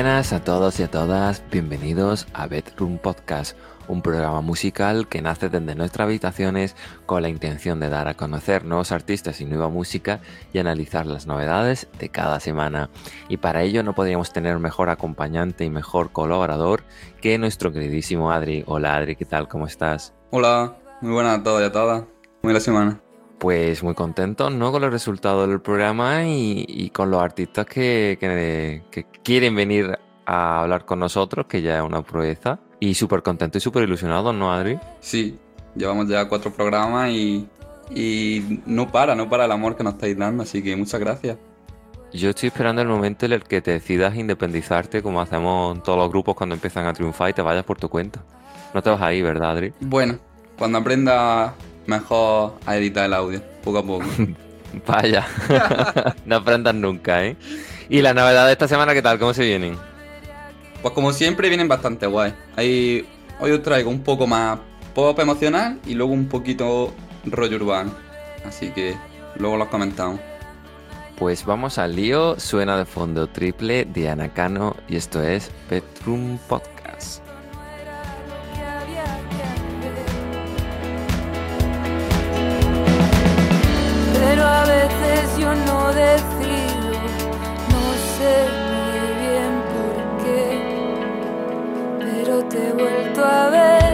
Buenas a todos y a todas, bienvenidos a Bedroom Podcast, un programa musical que nace desde nuestras habitaciones con la intención de dar a conocer nuevos artistas y nueva música y analizar las novedades de cada semana. Y para ello no podríamos tener mejor acompañante y mejor colaborador que nuestro queridísimo Adri. Hola Adri, ¿qué tal? ¿Cómo estás? Hola, muy buenas a todos y a todas. Muy la semana. Pues muy contento, ¿no? Con los resultados del programa y, con los artistas que, que, quieren venir a hablar con nosotros, que ya es una proeza. Y súper contento y súper ilusionado, ¿no, Adri? Sí, llevamos ya cuatro programas y, y no para, no para el amor que nos estáis dando, así que muchas gracias. Yo estoy esperando el momento en el que te decidas independizarte, como hacemos todos los grupos cuando empiezan a triunfar y te vayas por tu cuenta. No te vas ahí, ¿verdad, Adri? Bueno, cuando aprenda mejor a editar el audio, poco a poco. Vaya, no aprendas nunca, ¿eh? ¿Y la novedad de esta semana qué tal? ¿Cómo se vienen? Pues como siempre vienen bastante guay. Hoy os traigo un poco más pop emocional y luego un poquito rollo urbano. Así que luego los comentamos. Pues vamos al lío, suena de fondo triple de Anacano y esto es Bedroom Podcast. Yo no decido, no sé muy bien por qué, pero te he vuelto a ver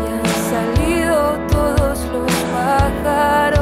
y han salido todos los pájaros,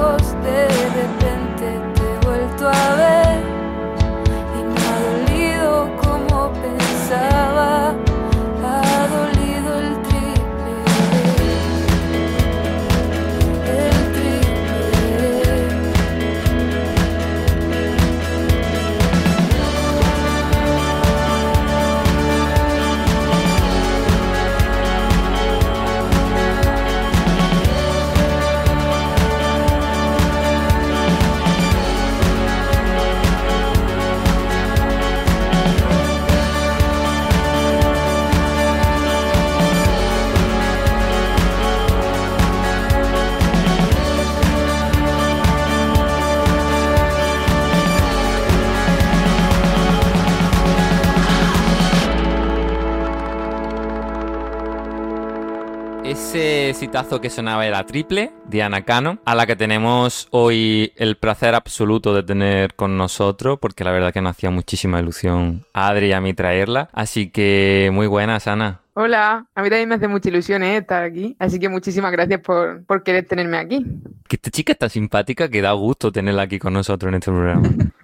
ese citazo que sonaba era triple, Diana Cano, a la que tenemos hoy el placer absoluto de tener con nosotros, porque la verdad que nos hacía muchísima ilusión a Adri y a mí traerla. Así que muy buenas, Ana. Hola, a mí también me hace mucha ilusión ¿eh? estar aquí, así que muchísimas gracias por, por querer tenerme aquí. Que esta chica está simpática que da gusto tenerla aquí con nosotros en este programa.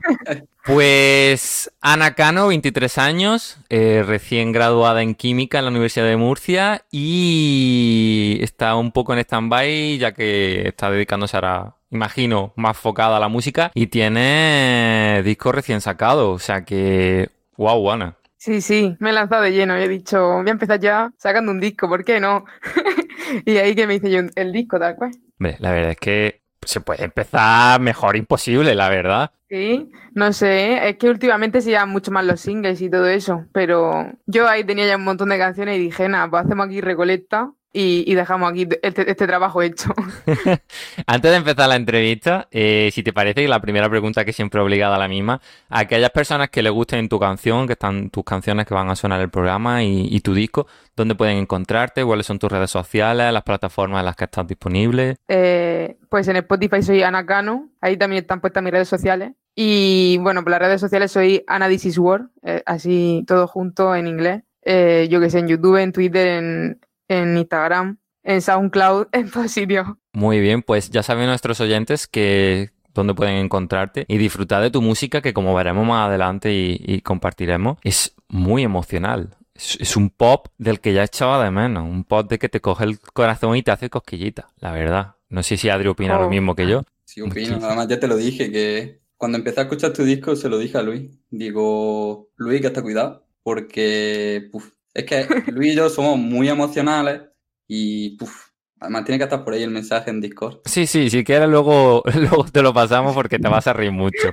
Pues Ana Cano, 23 años, eh, recién graduada en química en la Universidad de Murcia y está un poco en stand-by ya que está dedicándose ahora, imagino, más focada a la música y tiene disco recién sacado, o sea que, wow, Ana. Sí, sí, me he lanzado de lleno y he dicho, voy a empezar ya sacando un disco, ¿por qué no? y ahí que me hice yo el disco, tal cual. la verdad es que se puede empezar mejor imposible, la verdad. Sí, no sé, es que últimamente se llevan mucho más los singles y todo eso, pero yo ahí tenía ya un montón de canciones y dije, nada, pues hacemos aquí Recoleta y, dejamos aquí este, este trabajo hecho. Antes de empezar la entrevista, eh, si te parece, la primera pregunta que siempre obligada a la misma, a aquellas personas que les gusten tu canción, que están tus canciones que van a sonar el programa y, tu disco, ¿dónde pueden encontrarte? ¿Cuáles son tus redes sociales, las plataformas en las que estás disponible? Eh, pues en Spotify soy Ana Cano, ahí también están puestas mis redes sociales. Y bueno, por las redes sociales soy Ana This is Word, eh, así todo junto en inglés. yo que sé, en YouTube, en Twitter, en, en Instagram, en SoundCloud, en todo sitio. Muy bien, pues ya saben nuestros oyentes que dónde pueden encontrarte y disfrutar de tu música que como veremos más adelante y, compartiremos, es muy emocional. Es, un pop del que ya echaba de menos, un pop de que te coge el corazón y te hace cosquillita, la verdad. No sé si Adri opina lo oh. mismo que yo. Sí, opino. Además ya te lo dije, que cuando empecé a escuchar tu disco se lo dije a Luis. Digo, Luis, que hasta cuidado, porque es que Luis y yo somos muy emocionales y puf, además tiene que estar por ahí el mensaje en Discord. Sí, sí, si quieres luego, luego te lo pasamos porque te vas a reír mucho.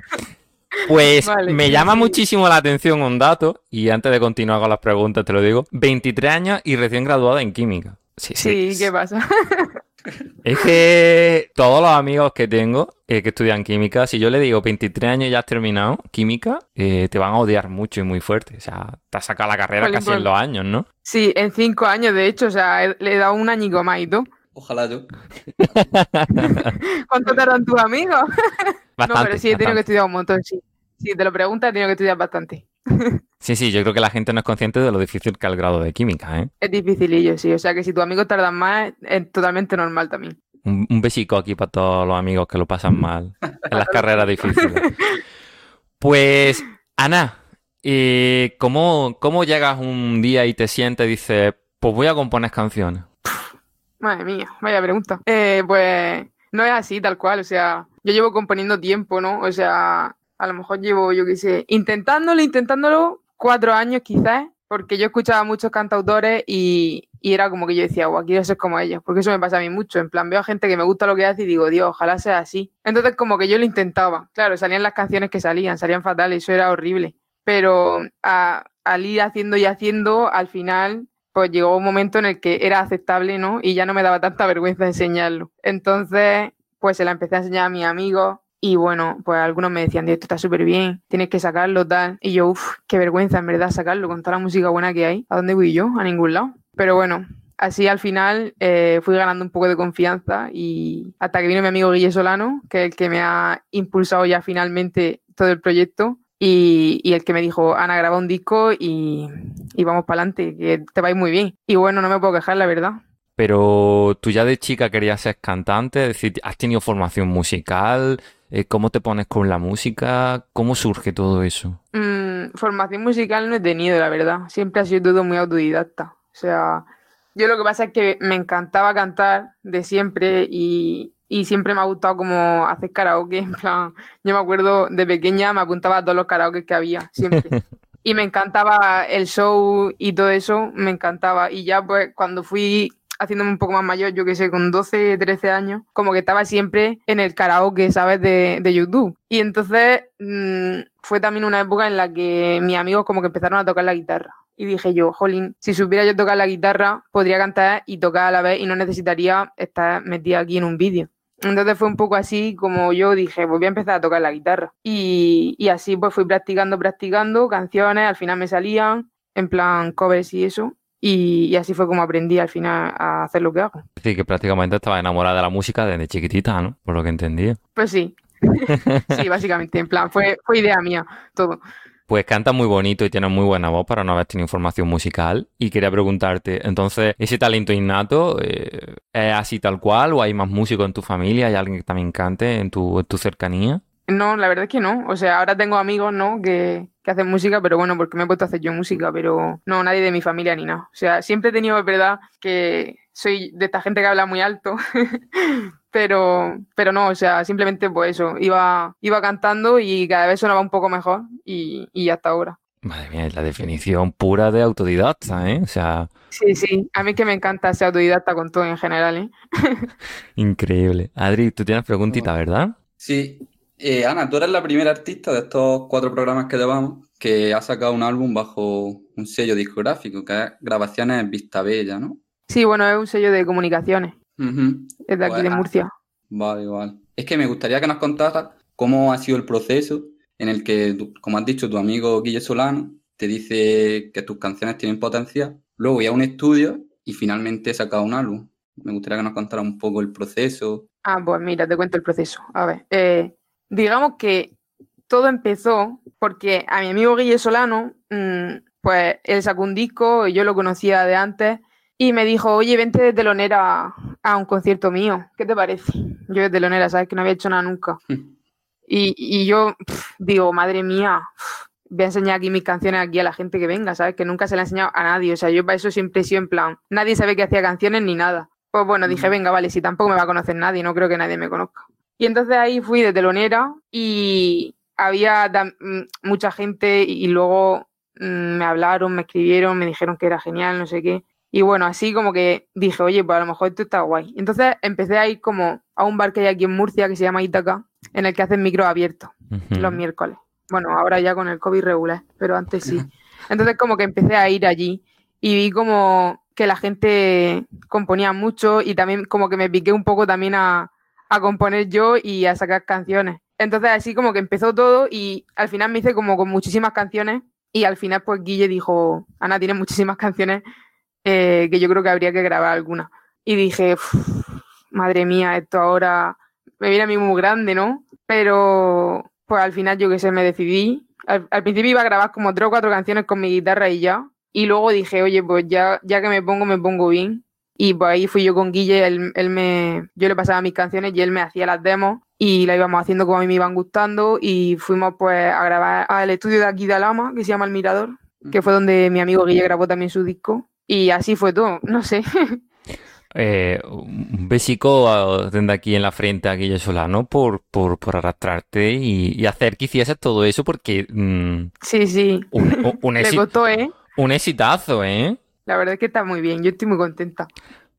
Pues me llama muchísimo la atención un dato, y antes de continuar con las preguntas te lo digo, 23 años y recién graduada en química. Sí, sí. ¿qué pasa? Es que todos los amigos que tengo eh, que estudian química, si yo le digo 23 años ya has terminado química, eh, te van a odiar mucho y muy fuerte. O sea, te has sacado la carrera casi en los años, ¿no? Sí, en cinco años, de hecho, o sea, he- le he dado un añico más y tú. Ojalá yo. ¿Cuánto tardan tus amigos? Bastante. no, pero sí, he tenido que estudiar un montón, sí. Si te lo preguntas, tenido que estudiar bastante. Sí, sí, yo creo que la gente no es consciente de lo difícil que es el grado de química, ¿eh? Es dificilillo, sí. O sea, que si tus amigos tardan más, es totalmente normal también. Un, un besico aquí para todos los amigos que lo pasan mal en las carreras difíciles. Pues, Ana, ¿cómo, cómo llegas un día y te sientes y dices, pues voy a componer canciones? Madre mía, vaya pregunta. Eh, pues no es así, tal cual. O sea, yo llevo componiendo tiempo, ¿no? O sea, a lo mejor llevo, yo qué sé, intentándolo, intentándolo cuatro años quizás, porque yo escuchaba muchos cantautores y, y era como que yo decía, guau, quiero ser como ellos, porque eso me pasa a mí mucho. En plan, veo a gente que me gusta lo que hace y digo, Dios, ojalá sea así. Entonces, como que yo lo intentaba. Claro, salían las canciones que salían, salían fatales, eso era horrible. Pero al ir haciendo y haciendo, al final pues llegó un momento en el que era aceptable, ¿no? Y ya no me daba tanta vergüenza enseñarlo. Entonces, pues se la empecé a enseñar a mis amigos y bueno, pues algunos me decían, "Tío, esto está súper bien, tienes que sacarlo, tal. Y yo, uff, qué vergüenza en verdad sacarlo con toda la música buena que hay. ¿A dónde voy yo? A ningún lado. Pero bueno, así al final eh, fui ganando un poco de confianza y hasta que vino mi amigo Guille Solano, que es el que me ha impulsado ya finalmente todo el proyecto y, el que me dijo, Ana, graba un disco y, vamos para adelante, que te va muy bien. Y bueno, no me puedo quejar, la verdad. Pero tú ya de chica querías ser cantante, es decir, ¿has tenido formación musical? Eh, ¿Cómo te pones con la música? ¿Cómo surge todo eso? Mm, formación musical no he tenido, la verdad. Siempre ha sido todo muy autodidacta. O sea, yo lo que pasa es que me encantaba cantar de siempre y, y siempre me ha gustado como hacer karaoke. En plan, yo me acuerdo de pequeña me apuntaba a todos los karaoke que había, siempre. Y me encantaba el show y todo eso, me encantaba. Y ya pues cuando fui haciéndome un poco más mayor, yo que sé, con 12, 13 años, como que estaba siempre en el karaoke, ¿sabes? De, de YouTube. Y entonces mm, fue también una época en la que mis amigos como que empezaron a tocar la guitarra. Y dije yo, jolín, si supiera yo tocar la guitarra, podría cantar y tocar a la vez y no necesitaría estar metida aquí en un vídeo. Entonces fue un poco así como yo dije, pues voy a empezar a tocar la guitarra. Y, y así pues fui practicando, practicando canciones, al final me salían, en plan covers y eso. Y, y así fue como aprendí al final a hacer lo que hago. Decir, que prácticamente estaba enamorada de la música desde chiquitita, ¿no? Por lo que entendí. Pues sí, sí, básicamente, en plan, fue, fue idea mía todo. Pues cantas muy bonito y tienes muy buena voz para no haber tenido formación musical. Y quería preguntarte, entonces, ¿ese talento innato eh, es así tal cual o hay más músicos en tu familia? ¿Hay alguien que también cante en tu, en tu cercanía? No, la verdad es que no. O sea, ahora tengo amigos, ¿no? Que, que hacen música, pero bueno, porque me he puesto a hacer yo música, pero no, nadie de mi familia ni nada. O sea, siempre he tenido, es verdad, que soy de esta gente que habla muy alto, pero, pero no, o sea, simplemente pues eso, iba, iba cantando y cada vez sonaba un poco mejor y, y hasta ahora. Madre mía, es la definición pura de autodidacta, ¿eh? O sea, Sí, sí, a mí que me encanta ser autodidacta con todo en general, ¿eh? increíble. Adri, tú tienes preguntita, ¿verdad? Sí. Eh, Ana, tú eres la primera artista de estos cuatro programas que llevamos que ha sacado un álbum bajo un sello discográfico, que es Grabaciones Vista Bella, ¿no? Sí, bueno, es un sello de comunicaciones, es de aquí de. Murcia. Vale, vale. Es que me gustaría que nos contaras cómo ha sido el proceso en el que, como has dicho, tu amigo Guille Solano te dice que tus canciones tienen potencial, luego voy a un estudio y finalmente he sacado un álbum. Me gustaría que nos contaras un poco el proceso. Ah, pues mira, te cuento el proceso. A ver, eh, digamos que todo empezó porque a mi amigo Guille Solano, mm, pues él sacó un disco, yo lo conocía de antes, y me dijo, oye, vente de telonera a un concierto mío, ¿qué te parece? Yo de telonera, ¿sabes? Que no había hecho nada nunca. Y, y yo digo, madre mía, voy a enseñar aquí mis canciones aquí a la gente que venga, ¿sabes? Que nunca se la he enseñado a nadie. O sea, yo para eso siempre he sido en plan, nadie sabe que hacía canciones ni nada. Pues bueno, dije, Mm. venga, vale, si tampoco me va a conocer nadie, no creo que nadie me conozca. Y entonces ahí fui de telonera y había mm, mucha gente y luego mm, me hablaron, me escribieron, me dijeron que era genial, no sé qué. Y bueno, así como que dije, oye, pues a lo mejor esto está guay. Entonces empecé a ir como a un bar que hay aquí en Murcia que se llama Ítaca, en el que hacen micro abiertos los miércoles. Bueno, ahora ya con el COVID regular, pero antes sí. Entonces como que empecé a ir allí y vi como que la gente componía mucho y también como que me piqué un poco también a, a componer yo y a sacar canciones. Entonces así como que empezó todo y al final me hice como con muchísimas canciones y al final pues Guille dijo, Ana tiene muchísimas canciones eh, que yo creo que habría que grabar alguna. Y dije, madre mía, esto ahora me viene a mí muy grande, ¿no? Pero pues al final yo que sé, me decidí. Al, al, principio iba a grabar como tres o cuatro canciones con mi guitarra y ya. Y luego dije, oye, pues ya, ya que me pongo, me pongo bien. Y pues ahí fui yo con Guille, él, él me, yo le pasaba mis canciones y él me hacía las demos y las íbamos haciendo como a mí me iban gustando y fuimos pues a grabar al estudio de aquí de Alama, que se llama El Mirador, que fue donde mi amigo Guille grabó también su disco. Y así fue todo, no sé. Eh, un besico desde aquí en la frente a Guille Solano por, por, por arrastrarte y, y, hacer que hicieses todo eso porque... Mmm, sí, sí. Un, un, Le costó, ¿eh? un exitazo, ¿eh? La verdad es que está muy bien, yo estoy muy contenta.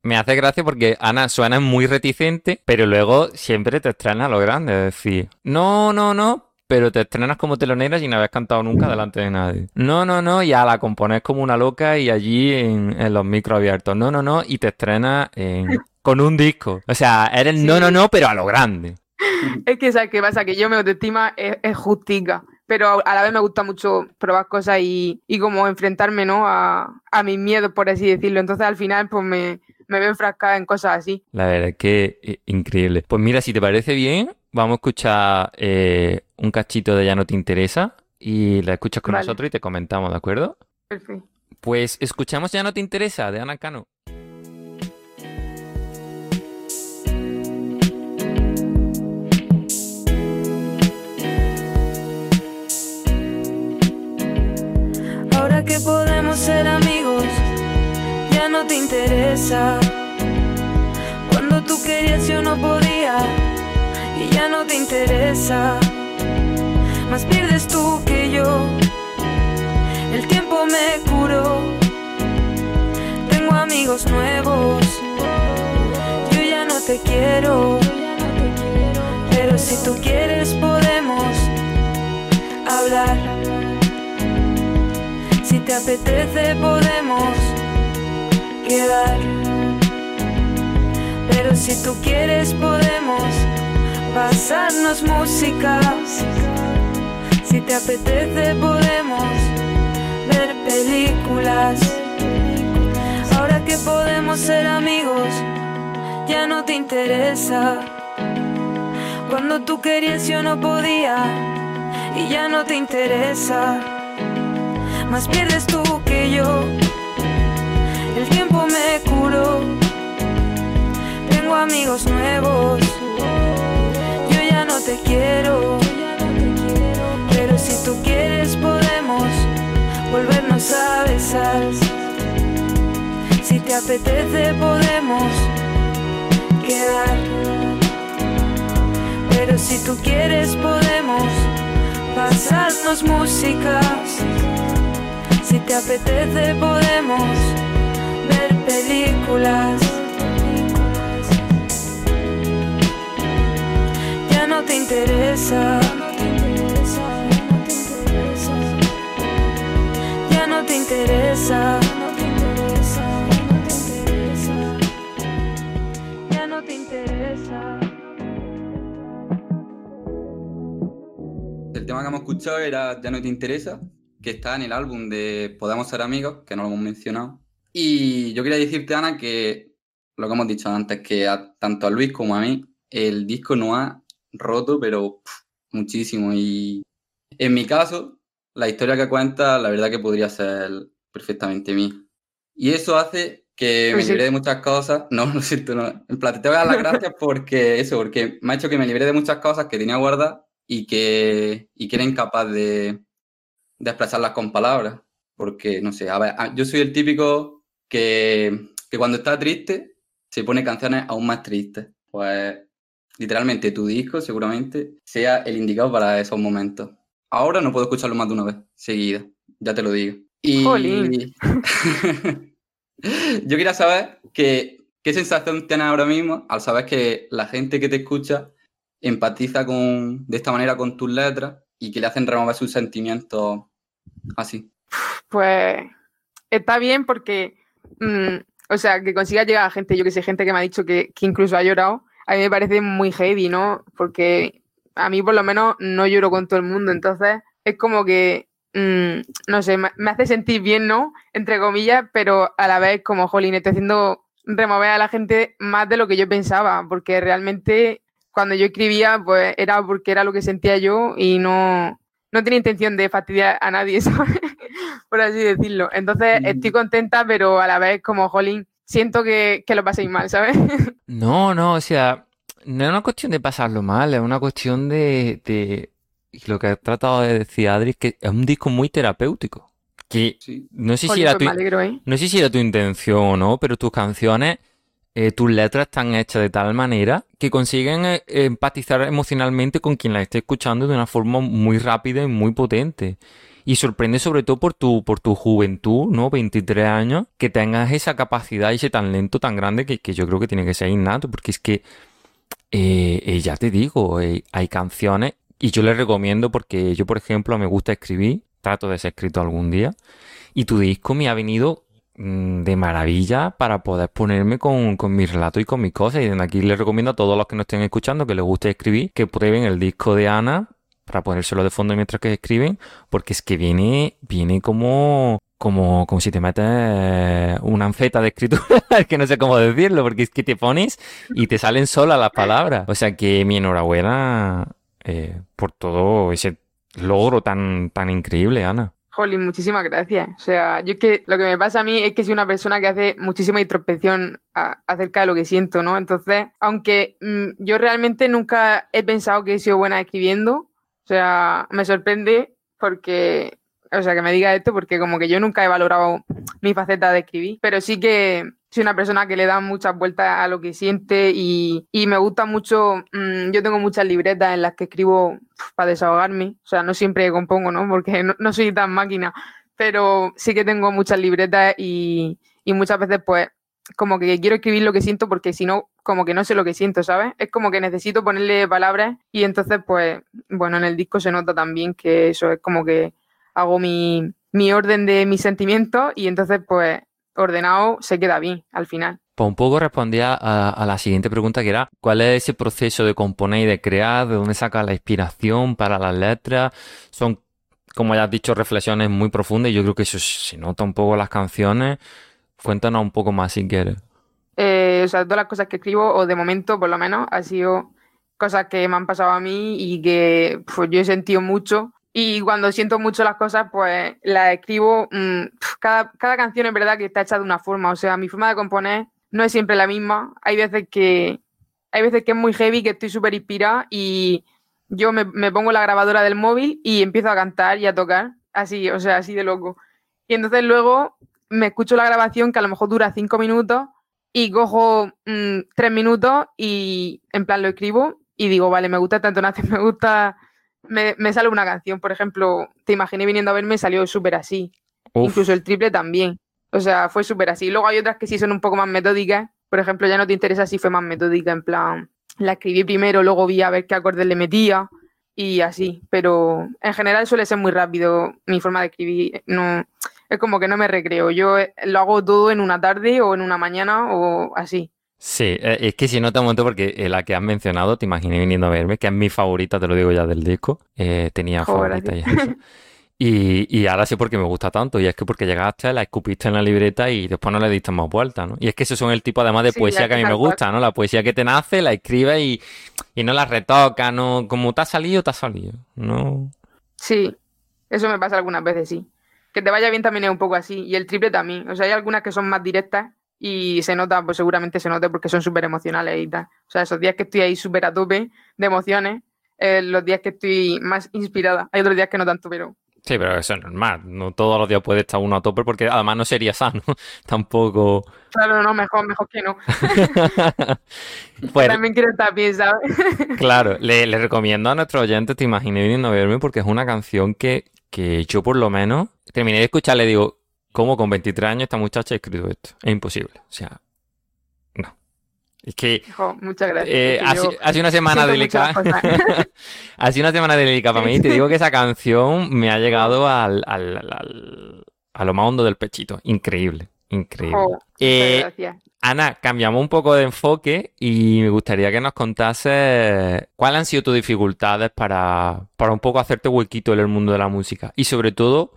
Me hace gracia porque Ana suena muy reticente, pero luego siempre te estrenas a lo grande, es decir, no, no, no, pero te estrenas como telonera sin haber cantado nunca delante de nadie. No, no, no, ya la compones como una loca y allí en, en los micros abiertos. No, no, no, y te estrenas en, con un disco. O sea, eres sí. no, no, no, pero a lo grande. Es que, ¿sabes qué pasa? Que yo mi autoestima es, es justica pero a la vez me gusta mucho probar cosas y, y como enfrentarme ¿no? a, a, mis miedos, por así decirlo. Entonces al final pues me, me veo enfrascada en cosas así. La verdad es que increíble. Pues mira, si te parece bien, vamos a escuchar eh, un cachito de Ya no te interesa y la escuchas con vale. nosotros y te comentamos, ¿de acuerdo? Perfecto. Pues escuchamos Ya no te interesa de Ana Cano. Que podemos ser amigos, ya no te interesa. Cuando tú querías yo no podía y ya no te interesa. Más pierdes tú que yo. El tiempo me curó. Tengo amigos nuevos. Yo ya no te quiero. Pero si tú quieres podemos hablar. Te apetece podemos quedar. Pero si tú quieres podemos pasarnos música. Si te apetece podemos ver películas. Ahora que podemos ser amigos, ya no te interesa. Cuando tú querías yo no podía y ya no te interesa. Más pierdes tú que yo. El tiempo me curó. Tengo amigos nuevos. Yo ya no te quiero. Pero si tú quieres podemos volvernos a besar. Si te apetece podemos quedar. Pero si tú quieres podemos pasarnos músicas. Si te apetece podemos ver películas. Ya no te interesa. Ya no te interesa. Ya no te interesa. El tema que hemos escuchado era Ya no te interesa, que está en el álbum de Podemos ser amigos, que no lo hemos mencionado. Y yo quería decirte, Ana, que lo que hemos dicho antes, que a, tanto a Luis como a mí, el disco nos ha roto, pero pff, muchísimo. Y en mi caso, la historia que cuenta, la verdad que podría ser perfectamente mía. Y eso hace que me libre de muchas cosas. No, lo siento, no. En plan, te voy a dar las gracias porque eso, porque me ha hecho que me libre de muchas cosas que tenía guardadas y que, y que era incapaz de, de expresarlas con palabras. Porque, no sé, a ver, yo soy el típico que, que cuando está triste se pone canciones aún más tristes. Pues literalmente tu disco seguramente sea el indicado para esos momentos. Ahora no puedo escucharlo más de una vez seguida, ya te lo digo. Y yo quería saber que, qué sensación tienes ahora mismo al saber que la gente que te escucha empatiza con, de esta manera con tus letras y que le hacen remover sus sentimientos así. Pues está bien porque mm, o sea, que consiga llegar a gente, yo que sé, gente que me ha dicho que, que incluso ha llorado, a mí me parece muy heavy, ¿no? Porque a mí por lo menos no lloro con todo el mundo, entonces es como que, mm, no sé, me, me hace sentir bien, ¿no? Entre comillas, pero a la vez como, jolín, estoy haciendo remover a la gente más de lo que yo pensaba, porque realmente cuando yo escribía, pues era porque era lo que sentía yo y no, no tenía intención de fastidiar a nadie, ¿sabes? Por así decirlo. Entonces Mm. estoy contenta, pero a la vez como, jolín, siento que, que lo paséis mal, ¿sabes? No, no, o sea, no es una cuestión de pasarlo mal, es una cuestión de, de lo que ha tratado de decir Adri, es que es un disco muy terapéutico. Que Sí. no sé si era pues tu, alegro, ¿eh? no sé si era tu intención o no, pero tus canciones, eh, tus letras están hechas de tal manera que consiguen eh, empatizar emocionalmente con quien las esté escuchando de una forma muy rápida y muy potente. Y sorprende sobre todo por tu, por tu juventud, ¿no? 23 años, que tengas esa capacidad y ese talento tan grande que, que yo creo que tiene que ser innato, porque es que, eh, ya te digo, hay canciones, y yo les recomiendo porque yo, por ejemplo, me gusta escribir, trato de ser escrito algún día, y tu disco me ha venido de maravilla para poder ponerme con, con mi relato y con mis cosas. Y desde aquí les recomiendo a todos los que nos estén escuchando que les guste escribir, que prueben el disco de Ana para ponérselo de fondo mientras que escriben, porque es que viene, viene como, como, como si te metes eh, una anfeta de escritura, es que no sé cómo decirlo, porque es que te pones y te salen solas las palabras. O sea que mi enhorabuena eh, por todo ese logro tan, tan increíble, Ana. Jolín, muchísimas gracias. O sea, yo es que lo que me pasa a mí es que soy una persona que hace muchísima introspección acerca de lo que siento, ¿no? Entonces, aunque mm, yo realmente nunca he pensado que he sido buena escribiendo, o sea, me sorprende porque, o sea, que me diga esto porque como que yo nunca he valorado mi faceta de escribir, pero sí que soy una persona que le da muchas vueltas a lo que siente y, y me gusta mucho, mm, yo tengo muchas libretas en las que escribo para desahogarme, o sea, no siempre compongo, ¿no? Porque no, no soy tan máquina, pero sí que tengo muchas libretas y, y muchas veces pues como que quiero escribir lo que siento porque si no, como que no sé lo que siento, ¿sabes? Es como que necesito ponerle palabras y entonces pues, bueno, en el disco se nota también que eso es como que hago mi, mi orden de mis sentimientos y entonces pues ordenado se queda bien al final. Pues un poco respondía a, a la siguiente pregunta que era, ¿cuál es ese proceso de componer y de crear? ¿De dónde sacas la inspiración para las letras? Son, como ya has dicho, reflexiones muy profundas y yo creo que eso se nota un poco en las canciones. Cuéntanos un poco más si quieres. Eh, o sea, todas las cosas que escribo, o de momento por lo menos, ha sido cosas que me han pasado a mí y que pues, yo he sentido mucho. Y cuando siento mucho las cosas, pues las escribo. mm, cada, cada canción es verdad que está hecha de una forma. O sea, mi forma de componer no es siempre la misma. Hay veces que, hay veces que es muy heavy, que estoy súper inspirada y yo me, me pongo la grabadora del móvil y empiezo a cantar y a tocar. Así, o sea, así de loco. Y entonces luego me escucho la grabación que a lo mejor dura cinco minutos y cojo mm, tres minutos y en plan lo escribo y digo, vale, me gusta tanto nace, me gusta, me, me sale una canción, por ejemplo, te imaginé viniendo a verme, salió súper así, Uf, incluso el triple también, o sea, fue súper así. Luego hay otras que sí son un poco más metódicas, por ejemplo, ya no te interesa si fue más metódica, en plan, la escribí primero, luego vi a ver qué acordes le metía y así, pero en general suele ser muy rápido mi forma de escribir, no, es como que no me recreo, yo eh, lo hago todo en una tarde o en una mañana o así. Sí, eh, es que si no te monto porque eh, la que has mencionado, te imaginé viniendo a verme, que es mi favorita, te lo digo ya del disco. Eh, tenía Joder, favorita ya eso. Y, y ahora sí porque me gusta tanto, y es que porque llegaste, la escupiste en la libreta y después no le diste más vuelta, ¿no? Y es que esos son el tipo además de Sí, poesía que a mí me gusta, ¿no? La poesía que te nace, la escribes y, y no la retocas, ¿no? Como te ha salido, te ha salido, ¿no? Sí, eso me pasa algunas veces, sí. Que te vaya bien también es un poco así. Y el triple también. O sea, hay algunas que son más directas y se nota, pues seguramente se nota porque son súper emocionales y tal. O sea, esos días que estoy ahí súper a tope de emociones, eh, los días que estoy más inspirada. Hay otros días que no tanto, pero Sí, pero eso es normal, no todos los días puede estar uno a tope porque además no sería sano, tampoco. claro, no, mejor, mejor que no. Pues También quiero estar bien, ¿sabes? Claro, le, le recomiendo a nuestros oyentes, te imaginé viniendo a verme, porque es una canción que, que yo por lo menos terminé de escuchar, le digo, ¿cómo con 23 años esta muchacha ha escrito esto? Es imposible. O sea, no. Es que Jo, muchas gracias. eh, Es que ha, yo si- ha sido una semana delicada. cosas. ha sido una semana delicada para mí. y Te digo que esa canción me ha llegado al, al- al- al- a lo más hondo del pechito. Increíble. Increíble. Muchas Eh, gracias. Ana, cambiamos un poco de enfoque y me gustaría que nos contases cuáles han sido tus dificultades para, para un poco hacerte huequito en el mundo de la música. Y sobre todo,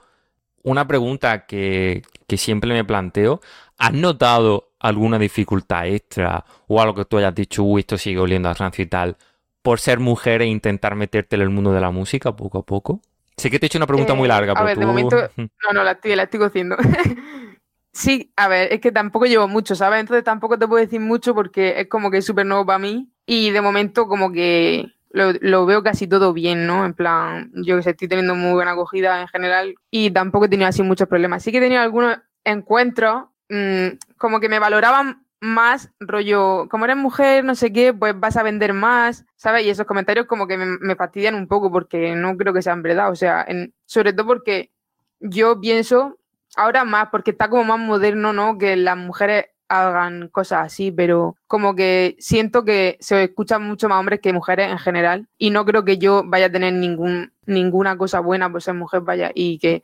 una pregunta que, que siempre me planteo, ¿has notado alguna dificultad extra o algo que tú hayas dicho, uy, esto sigue oliendo a rancio y tal, por ser mujer e intentar meterte en el mundo de la música poco a poco? Sé que te he hecho una pregunta muy Eh, larga, a pero ver, de tú... momento- No, no, la estoy, la estoy cociendo. Sí, a ver, es que tampoco llevo mucho, ¿sabes? Entonces tampoco te puedo decir mucho porque es como que es súper nuevo para mí y de momento como que lo, veo casi todo bien, ¿no? En plan, yo que sé, estoy teniendo muy buena acogida en general y tampoco he tenido así muchos problemas. Sí que he tenido algunos encuentros mm, como que me valoraban más rollo, como eres mujer, no sé qué, pues vas a vender más, ¿sabes? Y esos comentarios como que me, me fastidian un poco porque no creo que sean verdad, o sea, sobre todo porque yo pienso ahora más, porque está como más moderno, ¿no? Que las mujeres hagan cosas así, pero como que siento que se escuchan mucho más hombres que mujeres en general y no creo que yo vaya a tener ningún, ninguna cosa buena por ser mujer, vaya, y que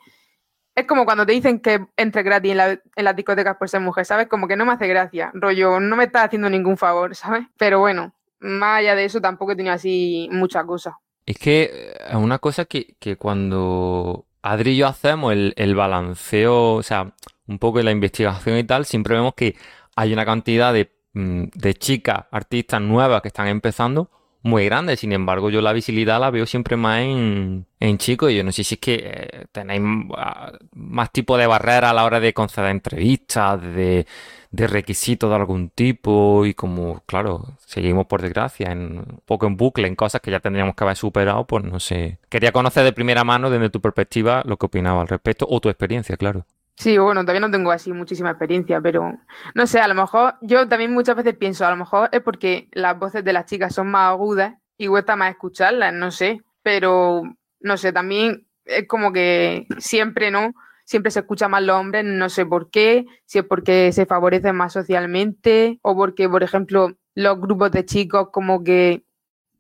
es como cuando te dicen que entre gratis en, la- en las discotecas por ser mujer, ¿sabes? Como que no me hace gracia, rollo, no me está haciendo ningún favor, ¿sabes? Pero bueno, más allá de eso tampoco he tenido así muchas cosas. Es que eh, una cosa que, que cuando Adri y yo hacemos el, balanceo, o sea, un poco de la investigación y tal, siempre vemos que hay una cantidad de, mm, chicas, artistas nuevas que están empezando muy grande. Sin embargo, yo la visibilidad la veo siempre más en, en chicos. Y yo no sé si es que eh, tenéis ah, más tipo de barrera a la hora de conceder entrevistas, de, de requisitos de algún tipo. Y como, claro, seguimos por desgracia en un poco en bucle, en cosas que ya tendríamos que haber superado, pues no sé. Quería conocer de primera mano, desde tu perspectiva, lo que opinaba al respecto, o tu experiencia, claro. Sí, bueno, todavía no tengo así muchísima experiencia, pero no sé, a lo mejor yo también muchas veces pienso, a lo mejor es porque las voces de las chicas son más agudas y cuesta más escucharlas, no sé, pero no sé, también es como que siempre, ¿no? Siempre se escucha más los hombres, no sé por qué, si es porque se favorecen más socialmente o porque, por ejemplo, los grupos de chicos como que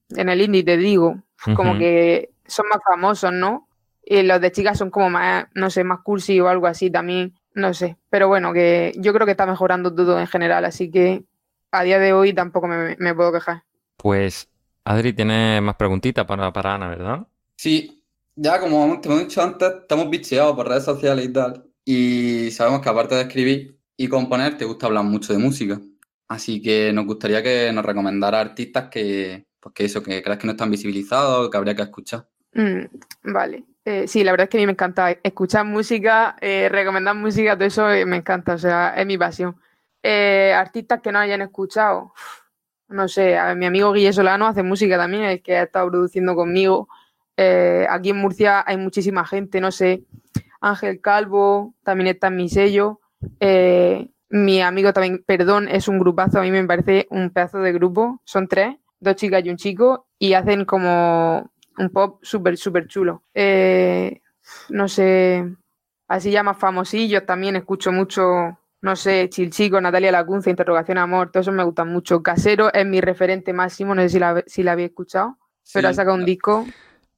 en el indie te digo, como que son más famosos, ¿no? Y los de chicas son como más, no sé, más cursi o algo así también, no sé. Pero bueno, que yo creo que está mejorando todo en general, así que a día de hoy tampoco me, me puedo quejar. Pues, Adri, tiene más preguntitas para, para Ana, ¿verdad? Sí, ya como te hemos dicho antes, estamos bicheados por redes sociales y tal. Y sabemos que aparte de escribir y componer, te gusta hablar mucho de música. Así que nos gustaría que nos recomendara artistas que, pues que eso, que creas que no están visibilizados, que habría que escuchar. Mm, vale. Eh, sí, la verdad es que a mí me encanta escuchar música, eh, recomendar música, todo eso eh, me encanta, o sea, es mi pasión. Artistas que no hayan escuchado, no sé, a mi amigo Guille Solano hace música también, el que ha estado produciendo conmigo. Eh, aquí en Murcia hay muchísima gente, no sé, Ángel Calvo también está en mi sello. Eh, mi amigo también, Perdón, es un grupazo, a mí me parece un pedazo de grupo, son tres, dos chicas y un chico, y hacen como un pop súper, súper chulo. Eh, no sé, así ya más famosillos también escucho mucho, no sé, Chilchico, Natalia Lacunza, Interrogación Amor, todos esos me gustan mucho. Casero es mi referente máximo, no sé si la, si la habéis escuchado, pero ha sacado un disco,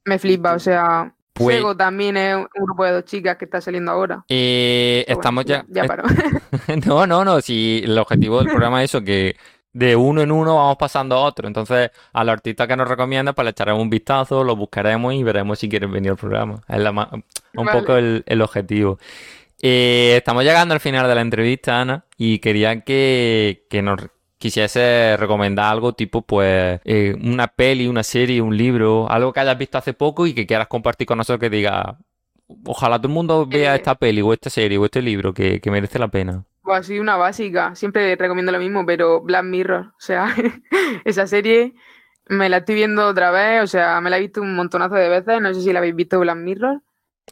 me flipa, o sea, Pues- Fuego también es un grupo de dos chicas que está saliendo ahora. Eh, bueno, estamos ya... Ya paro. No, no, no, si el objetivo del programa es eso, que de uno en uno vamos pasando a otro. Entonces, a los artistas que nos recomiendan, pues le echaremos un vistazo, los buscaremos y veremos si quieren venir al programa. Es la ma- un Vale. poco el, el objetivo. Eh, estamos llegando al final de la entrevista, Ana, y quería que, que nos quisiese recomendar algo tipo, pues, eh, una peli, una serie, un libro, algo que hayas visto hace poco y que quieras compartir con nosotros que diga, ojalá todo el mundo vea Eh, esta peli o esta serie o este libro que, que merece la pena. Pues así una básica, siempre recomiendo lo mismo, pero Black Mirror, o sea, esa serie me la estoy viendo otra vez, o sea, me la he visto un montonazo de veces, no sé si la habéis visto Black Mirror,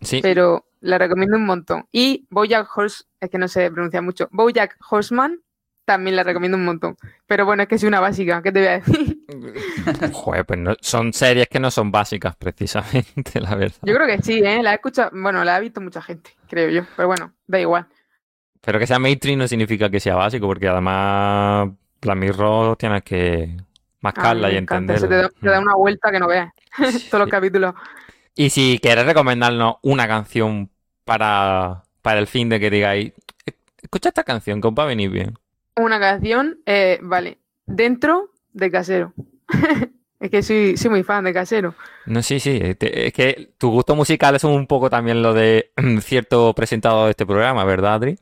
Sí, pero la recomiendo un montón. Y Bojack Horse, es que no se pronuncia mucho, Bojack Horseman, también la recomiendo un montón. Pero bueno, es que es una básica, ¿qué te voy a decir? Joder, pues no- son series que no son básicas precisamente, la verdad. Yo creo que sí, ¿eh? La he escuchado, bueno, la ha visto mucha gente, creo yo, pero bueno, da igual. Pero que sea mainstream no significa que sea básico, porque además Black Mirror tienes que mascarla y encanta, se te entenderla. da, te da una vuelta que no veas, todos los capítulos. Y si quieres recomendarnos una canción para, para el fin de que digáis, escucha esta canción, que os va a venir bien. Una canción, eh, vale, dentro de casero. es que soy, soy muy fan de casero. No, sí, sí. eh, Es que tus gustos musicales son un poco también lo de cierto presentador de este programa, ¿verdad, Adri?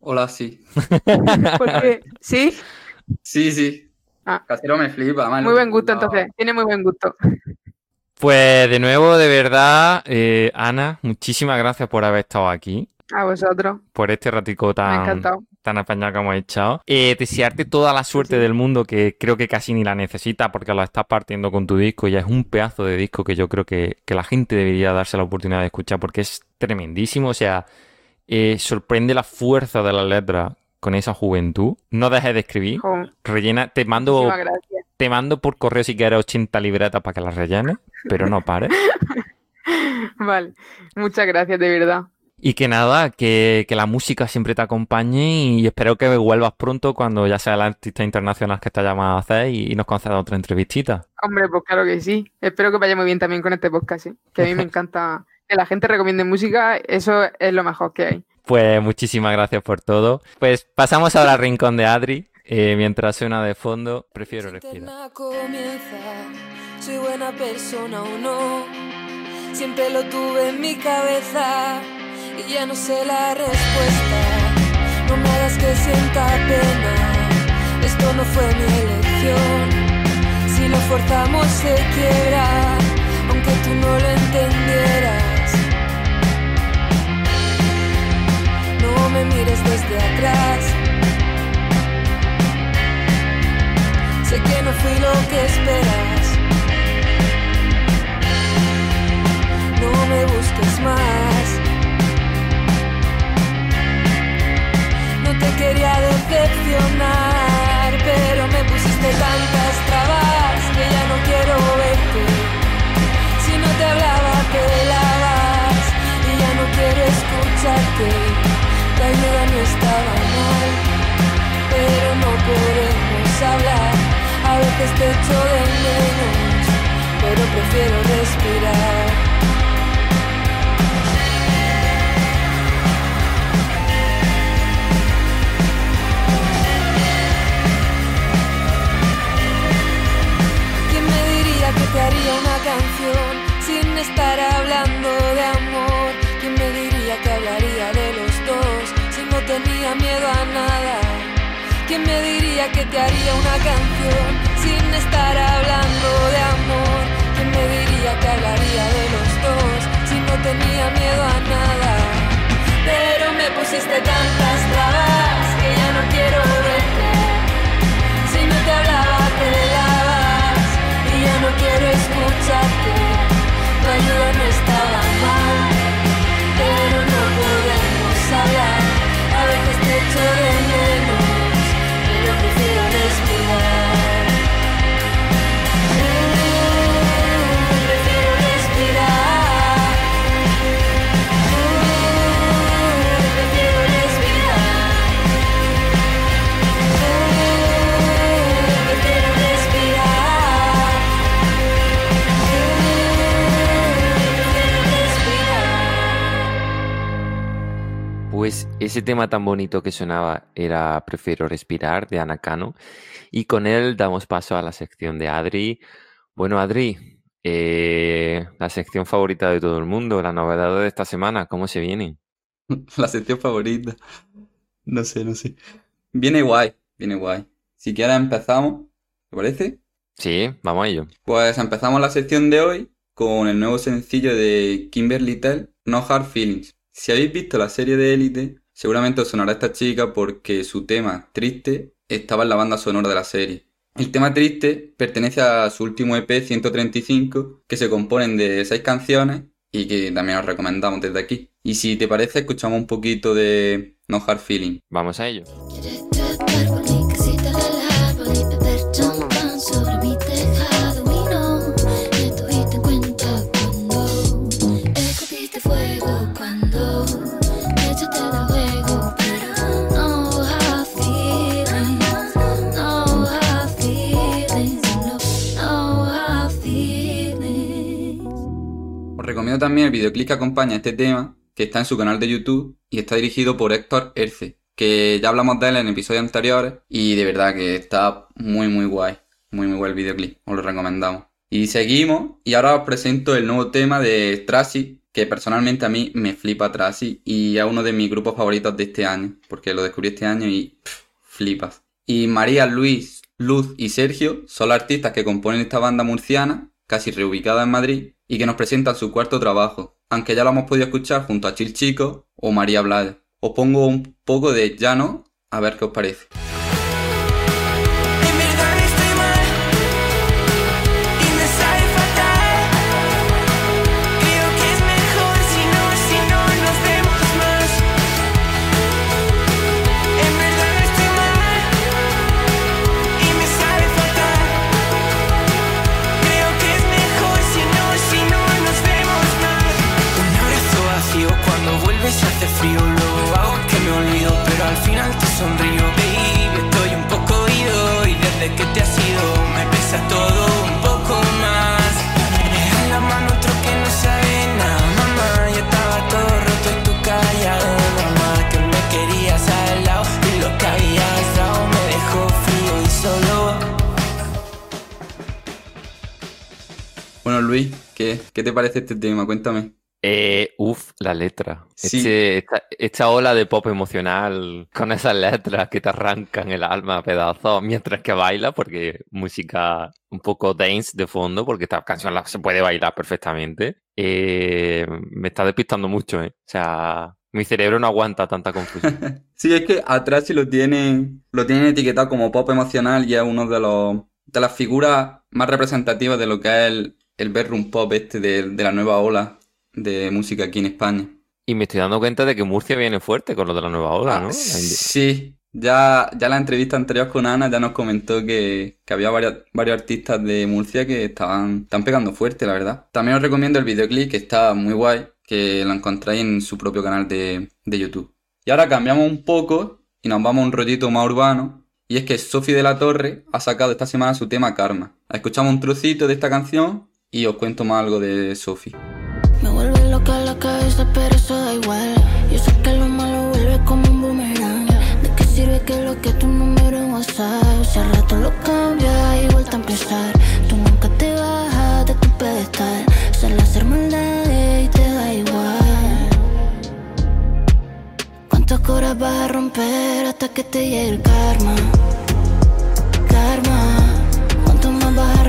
Hola, sí. Porque, sí, Sí, sí. Ah. Casero me flipa. además muy buen gusto entonces. Tiene muy buen gusto. Pues de nuevo, de verdad, eh, Ana, muchísimas gracias por haber estado aquí, A vosotros. por este ratico tan, encantado. Tan apañado que hemos echado. Eh, desearte toda la suerte Sí. del mundo, que creo que casi ni la necesitas porque lo estás partiendo con tu disco. Ya es un pedazo de disco que yo creo que, que la gente debería darse la oportunidad de escuchar porque es tremendísimo. O sea, eh, sorprende la fuerza de la letra con esa juventud. No dejes de escribir. Rellena, te mando, te mando por correo si quieres 80 libretas para que las rellenes, pero no pares. Vale, muchas gracias, de verdad. Y que nada, que, que la música siempre te acompañe y espero que vuelvas pronto cuando ya sea el artista internacional que te llamado a hacer y, y nos conceda otra entrevistita. Hombre, pues claro que sí. Espero que vaya muy bien también con este podcast, ¿sí? Que a mí me encanta que la gente recomiende música, eso es lo mejor que hay. Pues muchísimas gracias por todo. Pues pasamos ahora al rincón de Adri. Eh, mientras suena de fondo, prefiero respirar. comienza, soy buena persona o no. Siempre lo tuve en mi cabeza ya no sé la respuesta. No me hagas que sienta pena, esto no fue mi elección. Si lo forzamos se quiebra, aunque tú no lo entendieras. No me mires desde atrás. Sé que no fui lo que esperas. Podemos hablar. A veces te echo de menos, pero prefiero respirar. ¿Quién me diría que te haría una canción sin estar hablando de amor? ¿Quién me diría que hablaría de los dos si no tenía miedo a nada? ¿Quién me diría que te haría una canción sin estar hablando de amor? ¿Quién me diría que hablaría de los dos si no tenía miedo a nada? Pero me pusiste tantas trabas que ya no quiero verte. Si no te hablaba te lavas y ya no quiero escucharte. Tu ayuda no estaba mal, Pues ese tema tan bonito que sonaba era Prefiero respirar de Ana Cano y con él damos paso a la sección de Adri. Bueno, Adri, eh, la sección favorita de todo el mundo, la novedad de esta semana, ¿cómo se viene? La sección favorita. No sé, no sé. Viene guay, viene guay. Si quieres empezamos, ¿te parece? Sí, vamos a ello. Pues empezamos la sección de hoy con el nuevo sencillo de Kimberly Tell, No Hard Feelings. Si habéis visto la serie de Élite, seguramente os sonará esta chica porque su tema, Triste, estaba en la banda sonora de la serie. El tema Triste pertenece a su último EP 135, que se componen de seis canciones y que también os recomendamos desde aquí. Y si te parece, escuchamos un poquito de No Hard Feeling. Vamos a ello. También el videoclip que acompaña este tema, que está en su canal de YouTube y está dirigido por Héctor Erce, que ya hablamos de él en episodios anteriores y de verdad que está muy muy guay, muy muy guay el videoclip, os lo recomendamos. Y seguimos y ahora os presento el nuevo tema de Tracy, que personalmente a mí me flipa Tracy y es uno de mis grupos favoritos de este año, porque lo descubrí este año y flipas. Y María, Luis, Luz y Sergio son los artistas que componen esta banda murciana, casi reubicada en Madrid, y que nos presentan su cuarto trabajo, aunque ya lo hemos podido escuchar junto a Chil Chico o María Blaya. Os pongo un poco de llano a ver qué os parece. Letra. Sí. Este- esta, esta ola de pop emocional con esas letras que te arrancan el alma a pedazos mientras que bailas, porque música un poco dance de fondo, porque esta canción la- se puede bailar perfectamente. Eh, me está despistando mucho, ¿eh? O sea, mi cerebro no aguanta tanta confusión. Sí, es que atrás sí lo tienen, lo tienen etiquetado como pop emocional y es uno de los de las figuras más representativas de lo que es el, el bedroom pop este de, de la nueva ola de música aquí en España. Y me estoy dando cuenta de que Murcia viene fuerte con lo de la nueva ola, Ah, ¿no? Sí, ya, ya la entrevista anterior con Ana ya nos comentó que, que había varios, varios artistas de Murcia que estaban, están pegando fuerte, la verdad. También os recomiendo el videoclip que está muy guay, que lo encontráis en su propio canal de, de YouTube. Y ahora cambiamos un poco y nos vamos a un rollito más urbano. Y es que Sofi de la Torre ha sacado esta semana su tema Karma. Escuchamos un trocito de esta canción y os cuento más algo de Sofi. Me vuelve loca la cabeza, pero eso da igual. Yo sé que lo malo vuelve como un boomerang. ¿De qué sirve que lo que tu número en WhatsApp? Si al rato lo cambia y vuelta a empezar. Tú nunca te bajas de tu pedestal. Sale a hacer maldades y te da igual. ¿Cuántas coras vas a romper hasta que te llegue el karma? Karma. ¿Cuánto más vas a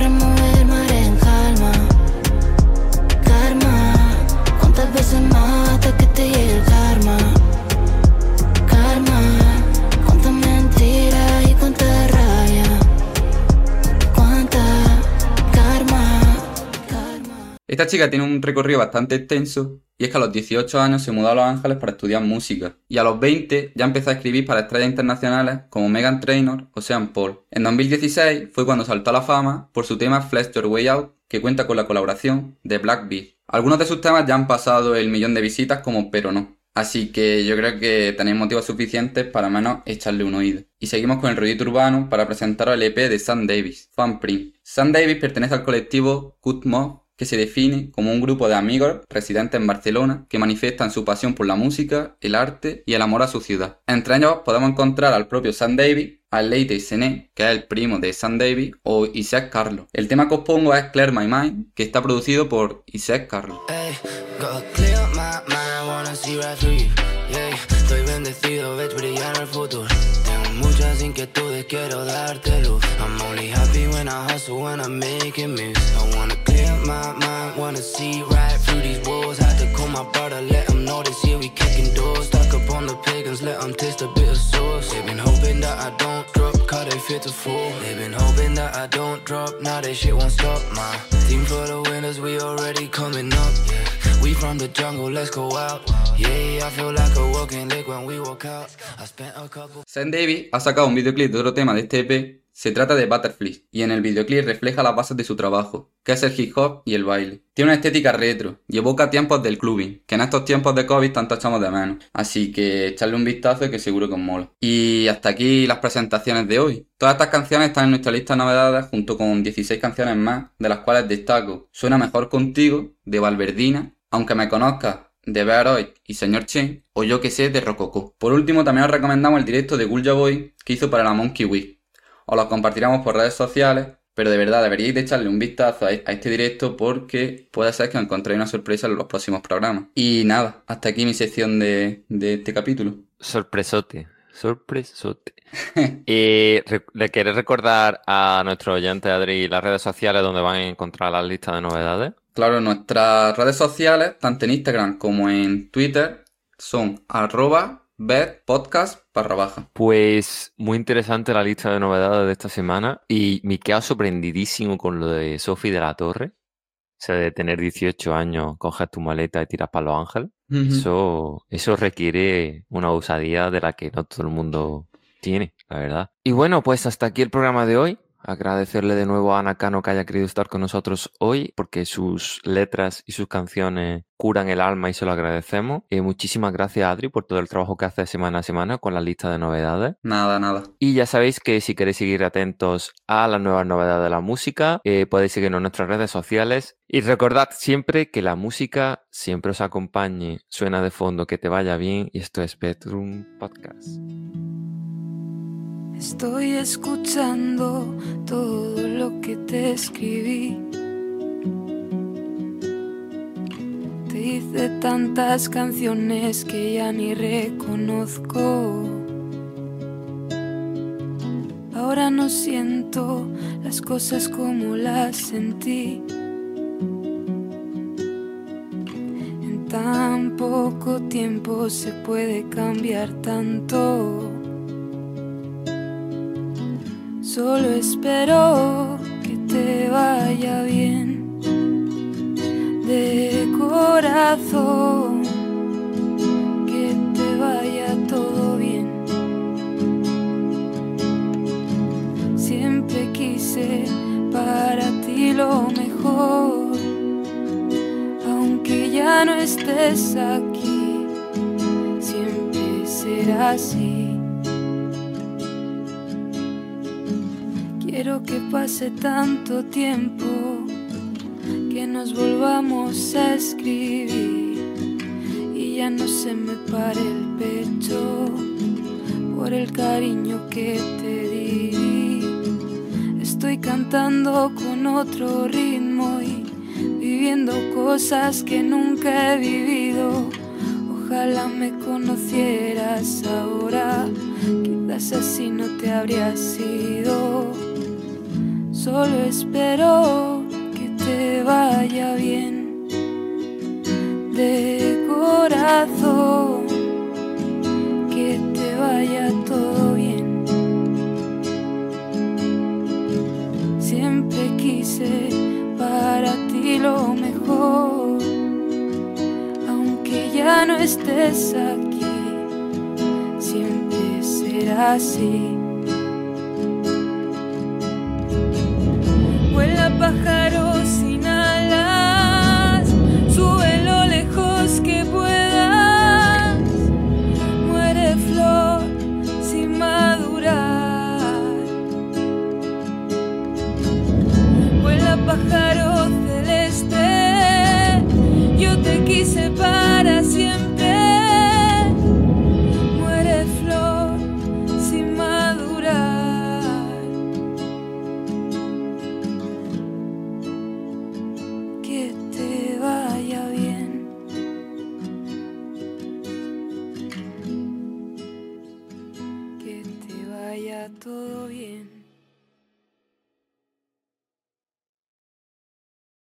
Esta chica tiene un recorrido bastante extenso y es que a los 18 años se mudó a Los Ángeles para estudiar música y a los 20 ya empezó a escribir para estrellas internacionales como Megan Trainor o Sean Paul. En 2016 fue cuando saltó a la fama por su tema Flex Your Way Out que cuenta con la colaboración de Black. Algunos de sus temas ya han pasado el millón de visitas como Pero No. Así que yo creo que tenéis motivos suficientes para menos echarle un oído. Y seguimos con el rollito urbano para presentaros el EP de Sam Davis, Fan Print. Sam Davis pertenece al colectivo Cut Mob, que se define como un grupo de amigos residentes en Barcelona que manifiestan su pasión por la música, el arte y el amor a su ciudad. Entre ellos podemos encontrar al propio Sam Davis, a Leite Sené, que es el primo de Sam Davis, o Isaac Carlos. El tema que os pongo es Clear My Mind, que está producido por Isaac Carlos. Muchas inquietudes, quiero darte luz. I'm only happy when I hustle, when I'm making moves. I my mind, wanna see right through these walls. Had to call my brother, let him know this year we kicking doors. Stuck up on the pagans, let them taste a bit of sauce. They've been hoping that I don't drop, cause they fit to fall. They've been hoping that I don't drop, now they shit won't stop. My team for the winners, we already coming up. We from the jungle, let's go out. Yeah, I feel like a walking lick when we walk out. I spent a couple. Sam Davis ha sacado un videoclip de otro tema de este EP, se trata de Butterfly, y en el videoclip refleja las bases de su trabajo, que es el hip hop y el baile. Tiene una estética retro y evoca tiempos del clubbing, que en estos tiempos de COVID tanto echamos de menos. Así que echarle un vistazo que seguro que os mola. Y hasta aquí las presentaciones de hoy. Todas estas canciones están en nuestra lista de novedades junto con 16 canciones más, de las cuales destaco Suena mejor contigo, de Valverdina, Aunque me conozcas, de Bearoid y Señor Chen, o yo que sé, de Rococó. Por último, también os recomendamos el directo de Gulja Boy que hizo para la Monkey Week. Os lo compartiremos por redes sociales, pero de verdad deberíais de echarle un vistazo a a este directo porque puede ser que encontréis una sorpresa en los próximos programas. Y nada, hasta aquí mi sección de, de este capítulo. Sorpresote. Sorpresote. y ¿le quieres recordar a nuestro oyente Adri las redes sociales donde van a encontrar la lista de novedades? Claro, nuestras redes sociales, tanto en Instagram como en Twitter, son arroba bedpodcast barra baja. Pues muy interesante la lista de novedades de esta semana y me quedo sorprendidísimo con lo de Sofi de la Torre. O sea, de tener 18 años, coges tu maleta y tiras para Los Ángeles. Eso, eso requiere una osadía de la que no todo el mundo tiene, la verdad. Y bueno, pues hasta aquí el programa de hoy. Agradecerle de nuevo a Ana Cano que haya querido estar con nosotros hoy, porque sus letras y sus canciones curan el alma y se lo agradecemos. Y muchísimas gracias, Adri, por todo el trabajo que hace semana a semana con la lista de novedades. Nada, nada. Y ya sabéis que si queréis seguir atentos a las nuevas novedades de la música, eh, podéis seguirnos en nuestras redes sociales. Y recordad siempre que la música siempre os acompañe, suena de fondo, que te vaya bien. Y esto es Bedroom Podcast. Estoy escuchando todo lo que te escribí. Te hice tantas canciones que ya ni reconozco. Ahora no siento las cosas como las sentí. En tan poco tiempo se puede cambiar tanto. Solo espero que te vaya bien de corazón, que te vaya todo bien. Siempre quise para ti lo mejor, aunque ya no estés aquí, siempre será así. Quiero que pase tanto tiempo que nos volvamos a escribir y ya no se me pare el pecho por el cariño que te di. Estoy cantando con otro ritmo y viviendo cosas que nunca he vivido. Ojalá me conocieras ahora, quizás así no te habrías ido. Solo espero que te vaya bien de corazón, que te vaya todo bien. Siempre quise para ti lo mejor, aunque ya no estés aquí, siempre será así. Pájaro